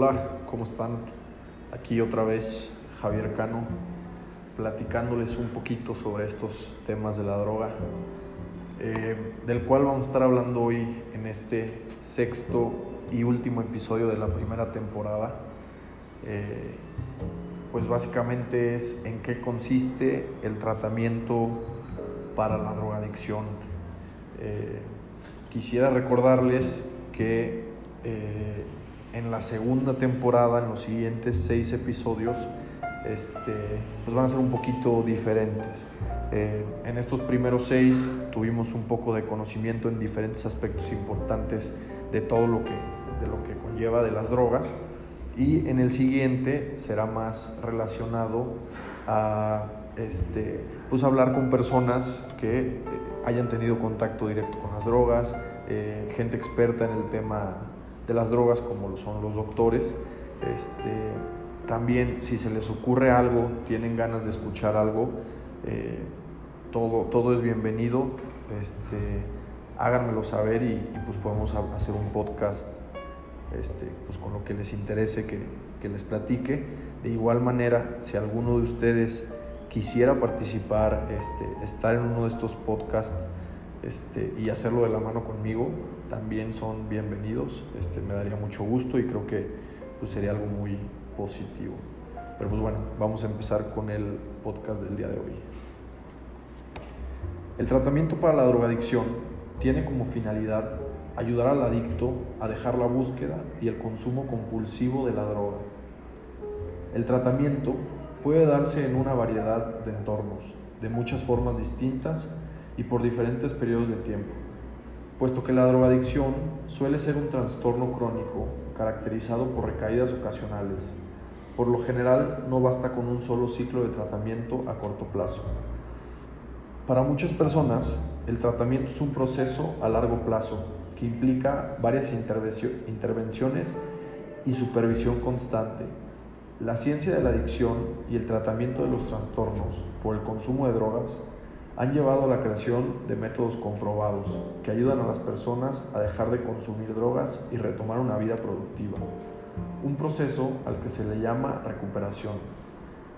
Hola, ¿cómo están? Aquí otra vez Javier Cano, platicándoles un poquito sobre estos temas de la droga, eh, del cual vamos a estar hablando hoy en este sexto y último episodio de la primera temporada. Eh, pues básicamente es en qué consiste el tratamiento para la drogadicción. Eh, quisiera recordarles que en la segunda temporada, en los siguientes seis episodios, este, pues van a ser un poquito diferentes. Eh, en estos primeros seis tuvimos un poco de conocimiento en diferentes aspectos importantes de todo lo que, de lo que conlleva de las drogas y en el siguiente será más relacionado a este, pues hablar con personas que eh, hayan tenido contacto directo con las drogas, eh, gente experta en el tema de las drogas como lo son los doctores. Este, también si se les ocurre algo, tienen ganas de escuchar algo, eh, todo, todo es bienvenido. Este, háganmelo saber y, y, pues podemos hacer un podcast este, pues con lo que les interese que, que les platique. De igual manera, si alguno de ustedes quisiera participar, este, estar en uno de estos podcasts este, y hacerlo de la mano conmigo, también son bienvenidos. Este, me daría mucho gusto y creo que pues, sería algo muy positivo. Pero pues bueno, vamos a empezar con el podcast del día de hoy. El tratamiento para la drogadicción tiene como finalidad ayudar al adicto a dejar la búsqueda y el consumo compulsivo de la droga. El tratamiento puede darse en una variedad de entornos, de muchas formas distintas y por diferentes periodos de tiempo, puesto que la drogadicción suele ser un trastorno crónico caracterizado por recaídas ocasionales. Por lo general no basta con un solo ciclo de tratamiento a corto plazo. Para muchas personas, el tratamiento es un proceso a largo plazo que implica varias intervenciones y supervisión constante. La ciencia de la adicción y el tratamiento de los trastornos por el consumo de drogas han llevado a la creación de métodos comprobados que ayudan a las personas a dejar de consumir drogas y retomar una vida productiva, un proceso al que se le llama recuperación.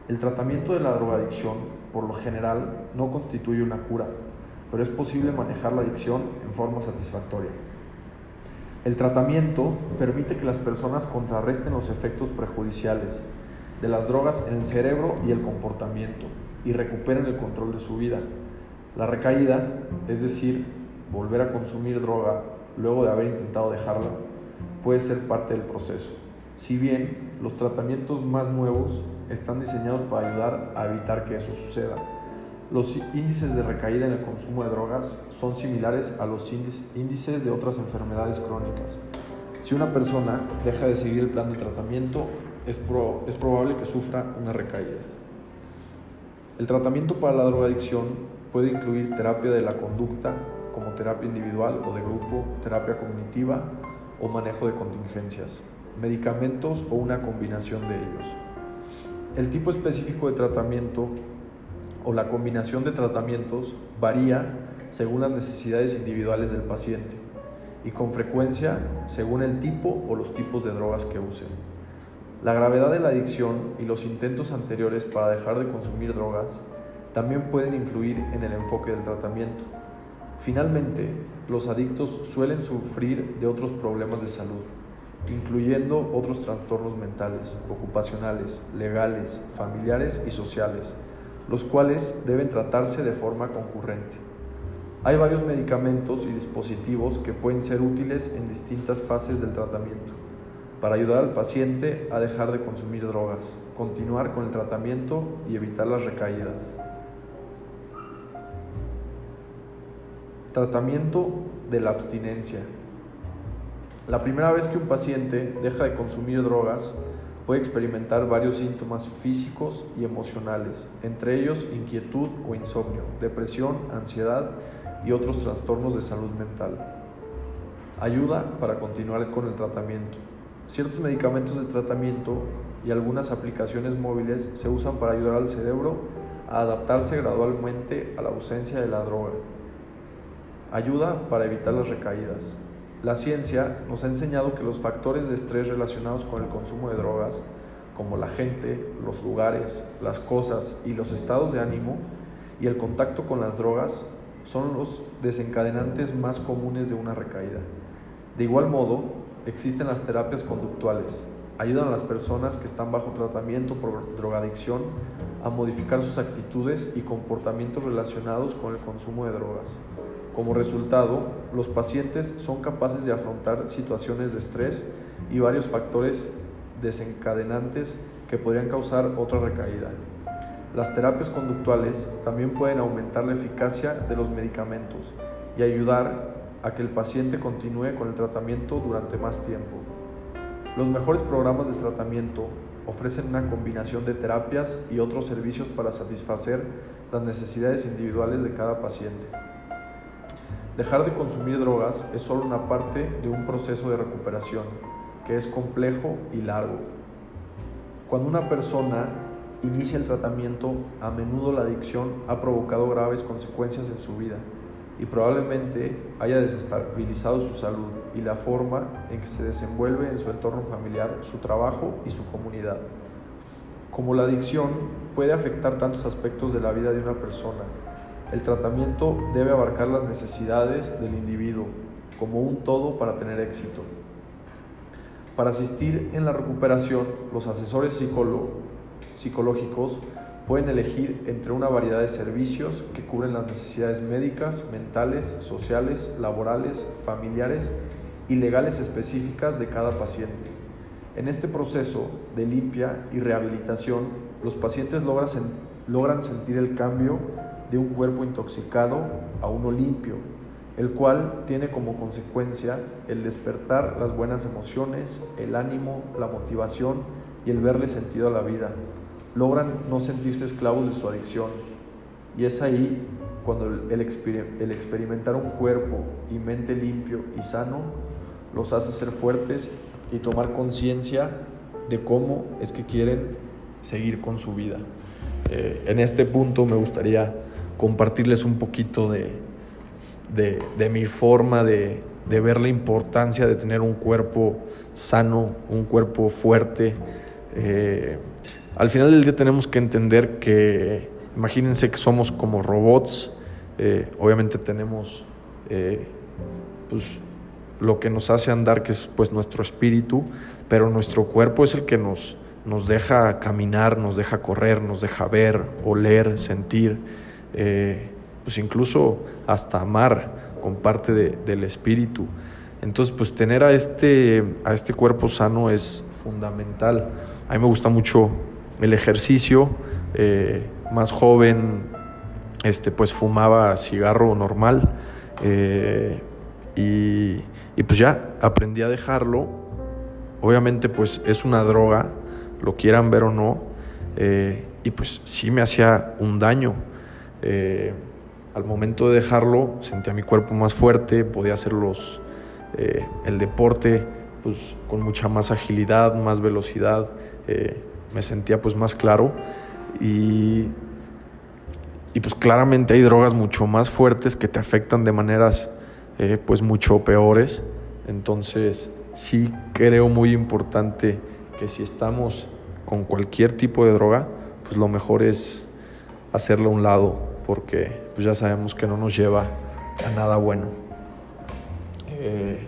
El tratamiento de la drogadicción, por lo general, no constituye una cura, pero es posible manejar la adicción en forma satisfactoria. El tratamiento permite que las personas contrarresten los efectos perjudiciales de las drogas en el cerebro y el comportamiento y recuperen el control de su vida. La recaída, es decir, volver a consumir droga luego de haber intentado dejarla, puede ser parte del proceso. Si bien los tratamientos más nuevos están diseñados para ayudar a evitar que eso suceda, los índices de recaída en el consumo de drogas son similares a los índices de otras enfermedades crónicas. Si una persona deja de seguir el plan de tratamiento, es, es probable que sufra una recaída. El tratamiento para la drogadicción Puede incluir terapia de la conducta como terapia individual o de grupo, terapia cognitiva o manejo de contingencias, medicamentos o una combinación de ellos. El tipo específico de tratamiento o la combinación de tratamientos varía según las necesidades individuales del paciente y con frecuencia según el tipo o los tipos de drogas que usen. La gravedad de la adicción y los intentos anteriores para dejar de consumir drogas también pueden influir en el enfoque del tratamiento. Finalmente, los adictos suelen sufrir de otros problemas de salud, incluyendo otros trastornos mentales, ocupacionales, legales, familiares y sociales, los cuales deben tratarse de forma concurrente. Hay varios medicamentos y dispositivos que pueden ser útiles en distintas fases del tratamiento para ayudar al paciente a dejar de consumir drogas, continuar con el tratamiento y evitar las recaídas. Tratamiento de la abstinencia. La primera vez que un paciente deja de consumir drogas puede experimentar varios síntomas físicos y emocionales, entre ellos inquietud o insomnio, depresión, ansiedad y otros trastornos de salud mental. Ayuda para continuar con el tratamiento. Ciertos medicamentos de tratamiento y algunas aplicaciones móviles se usan para ayudar al cerebro a adaptarse gradualmente a la ausencia de la droga. Ayuda para evitar las recaídas. La ciencia nos ha enseñado que los factores de estrés relacionados con el consumo de drogas, como la gente, los lugares, las cosas y los estados de ánimo, y el contacto con las drogas, son los desencadenantes más comunes de una recaída. De igual modo, existen las terapias conductuales. Ayudan a las personas que están bajo tratamiento por drogadicción a modificar sus actitudes y comportamientos relacionados con el consumo de drogas. Como resultado, los pacientes son capaces de afrontar situaciones de estrés y varios factores desencadenantes que podrían causar otra recaída. Las terapias conductuales también pueden aumentar la eficacia de los medicamentos y ayudar a que el paciente continúe con el tratamiento durante más tiempo. Los mejores programas de tratamiento ofrecen una combinación de terapias y otros servicios para satisfacer las necesidades individuales de cada paciente. Dejar de consumir drogas es solo una parte de un proceso de recuperación que es complejo y largo. Cuando una persona inicia el tratamiento, a menudo la adicción ha provocado graves consecuencias en su vida y probablemente haya desestabilizado su salud y la forma en que se desenvuelve en su entorno familiar, su trabajo y su comunidad. Como la adicción puede afectar tantos aspectos de la vida de una persona, el tratamiento debe abarcar las necesidades del individuo como un todo para tener éxito. Para asistir en la recuperación, los asesores psicológicos pueden elegir entre una variedad de servicios que cubren las necesidades médicas, mentales, sociales, laborales, familiares y legales específicas de cada paciente. En este proceso de limpia y rehabilitación, los pacientes logran, sentir el cambio de un cuerpo intoxicado a uno limpio, el cual tiene como consecuencia el despertar las buenas emociones, el ánimo, la motivación y el verle sentido a la vida. Logran no sentirse esclavos de su adicción. Y es ahí cuando el, experimentar un cuerpo y mente limpio y sano los hace ser fuertes y tomar conciencia de cómo es que quieren seguir con su vida. Eh, en este punto me gustaría compartirles un poquito de, de, mi forma de, de, ver la importancia de tener un cuerpo sano, un cuerpo fuerte. Eh, al final del día tenemos que entender que, imagínense que somos como robots, eh, obviamente tenemos pues, lo que nos hace andar, que es pues, nuestro espíritu, pero nuestro cuerpo es el que nos, nos deja caminar, nos deja correr, nos deja ver, oler, sentir. Eh, pues incluso hasta amar con parte del espíritu. Entonces, pues tener a este, a este cuerpo sano es fundamental. A mí me gusta mucho el ejercicio. Eh, más joven, este, pues fumaba cigarro normal. Eh, y, y, pues ya aprendí a dejarlo. Obviamente, pues es una droga, lo quieran ver o no. y pues sí me hacía un daño. Eh, al momento de dejarlo sentía mi cuerpo más fuerte, podía hacer los, eh, el deporte pues, con mucha más agilidad, más velocidad, eh, me sentía pues más claro y, y, pues claramente hay drogas mucho más fuertes que te afectan de maneras pues mucho peores, entonces sí creo muy importante que si estamos con cualquier tipo de droga, pues lo mejor es hacerlo a un lado, porque pues ya sabemos que no nos lleva a nada bueno. Eh,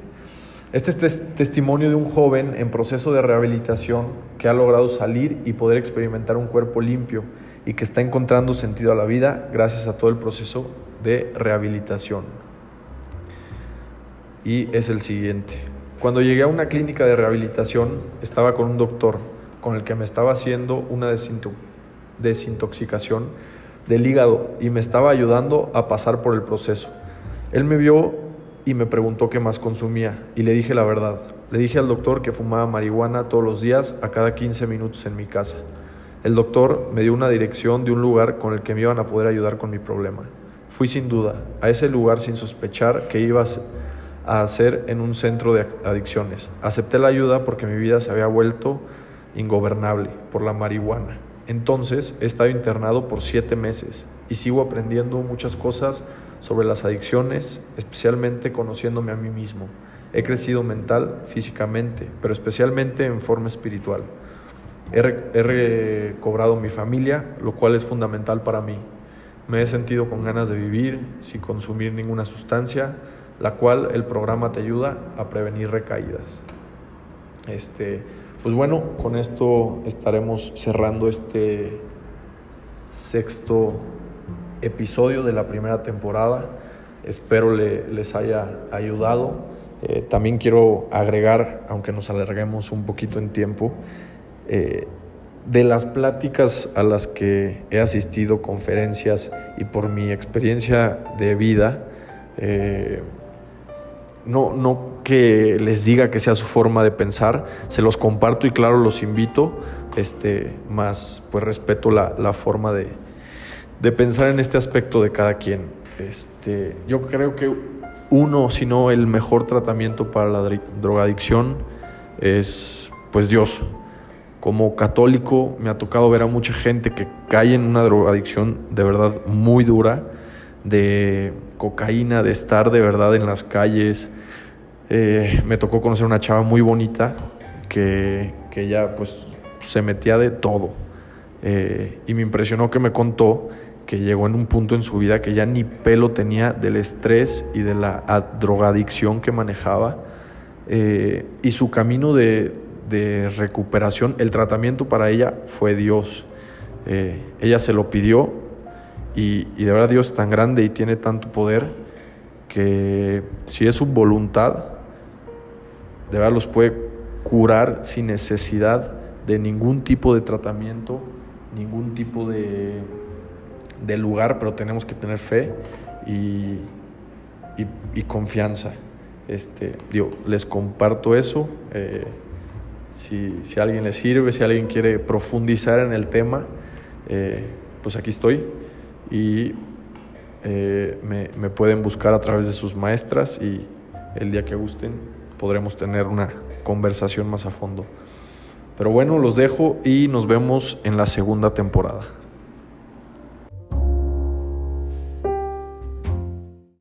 este es testimonio de un joven en proceso de rehabilitación que ha logrado salir y poder experimentar un cuerpo limpio y que está encontrando sentido a la vida gracias a todo el proceso de rehabilitación. Y es el siguiente. Cuando llegué a una clínica de rehabilitación estaba con un doctor con el que me estaba haciendo una desintoxicación del hígado y me estaba ayudando a pasar por el proceso. Él me vio y me preguntó qué más consumía y le dije la verdad. Le dije al doctor que fumaba marihuana todos los días a cada 15 minutos en mi casa. El doctor me dio una dirección de un lugar con el que me iban a poder ayudar con mi problema. Fui sin duda a ese lugar sin sospechar que iba a hacer en un centro de adicciones. Acepté la ayuda porque mi vida se había vuelto ingobernable por la marihuana. Entonces he estado internado por siete meses y sigo aprendiendo muchas cosas sobre las adicciones, especialmente conociéndome a mí mismo. He crecido mental, físicamente, pero especialmente en forma espiritual. He, recobrado mi familia, lo cual es fundamental para mí. Me he sentido con ganas de vivir sin consumir ninguna sustancia, la cual el programa te ayuda a prevenir recaídas. Este, pues bueno, con esto estaremos cerrando este sexto episodio de la primera temporada. Espero les haya ayudado. Eh, también quiero agregar, aunque nos alarguemos un poquito en tiempo, eh, de las pláticas a las que he asistido, conferencias y por mi experiencia de vida, eh, no, no que les diga que sea su forma de pensar, se los comparto y claro los invito, este, más pues respeto la, la forma de, de pensar en este aspecto de cada quien. Este, yo creo que uno, si no el mejor tratamiento para la drogadicción es pues Dios. Como católico me ha tocado ver a mucha gente que cae en una drogadicción de verdad muy dura, de cocaína, de estar de verdad en las calles. Eh, me tocó conocer una chava muy bonita que, que ya pues se metía de todo. Eh, y me impresionó que me contó que llegó en un punto en su vida que ya ni pelo tenía del estrés y de la drogadicción que manejaba. Eh, y su camino de, recuperación, el tratamiento para ella fue Dios. Ella se lo pidió y, de verdad Dios es tan grande y tiene tanto poder que si es su voluntad, de verdad los puede curar sin necesidad de ningún tipo de tratamiento, ningún tipo de del lugar, pero tenemos que tener fe y, y, confianza. Este, digo, les comparto eso. Eh, si, si, a alguien le sirve, si alguien quiere profundizar en el tema, eh, pues aquí estoy. Y eh, me, me, pueden buscar a través de sus maestras y el día que gusten podremos tener una conversación más a fondo. Pero bueno, los dejo y nos vemos en la segunda temporada.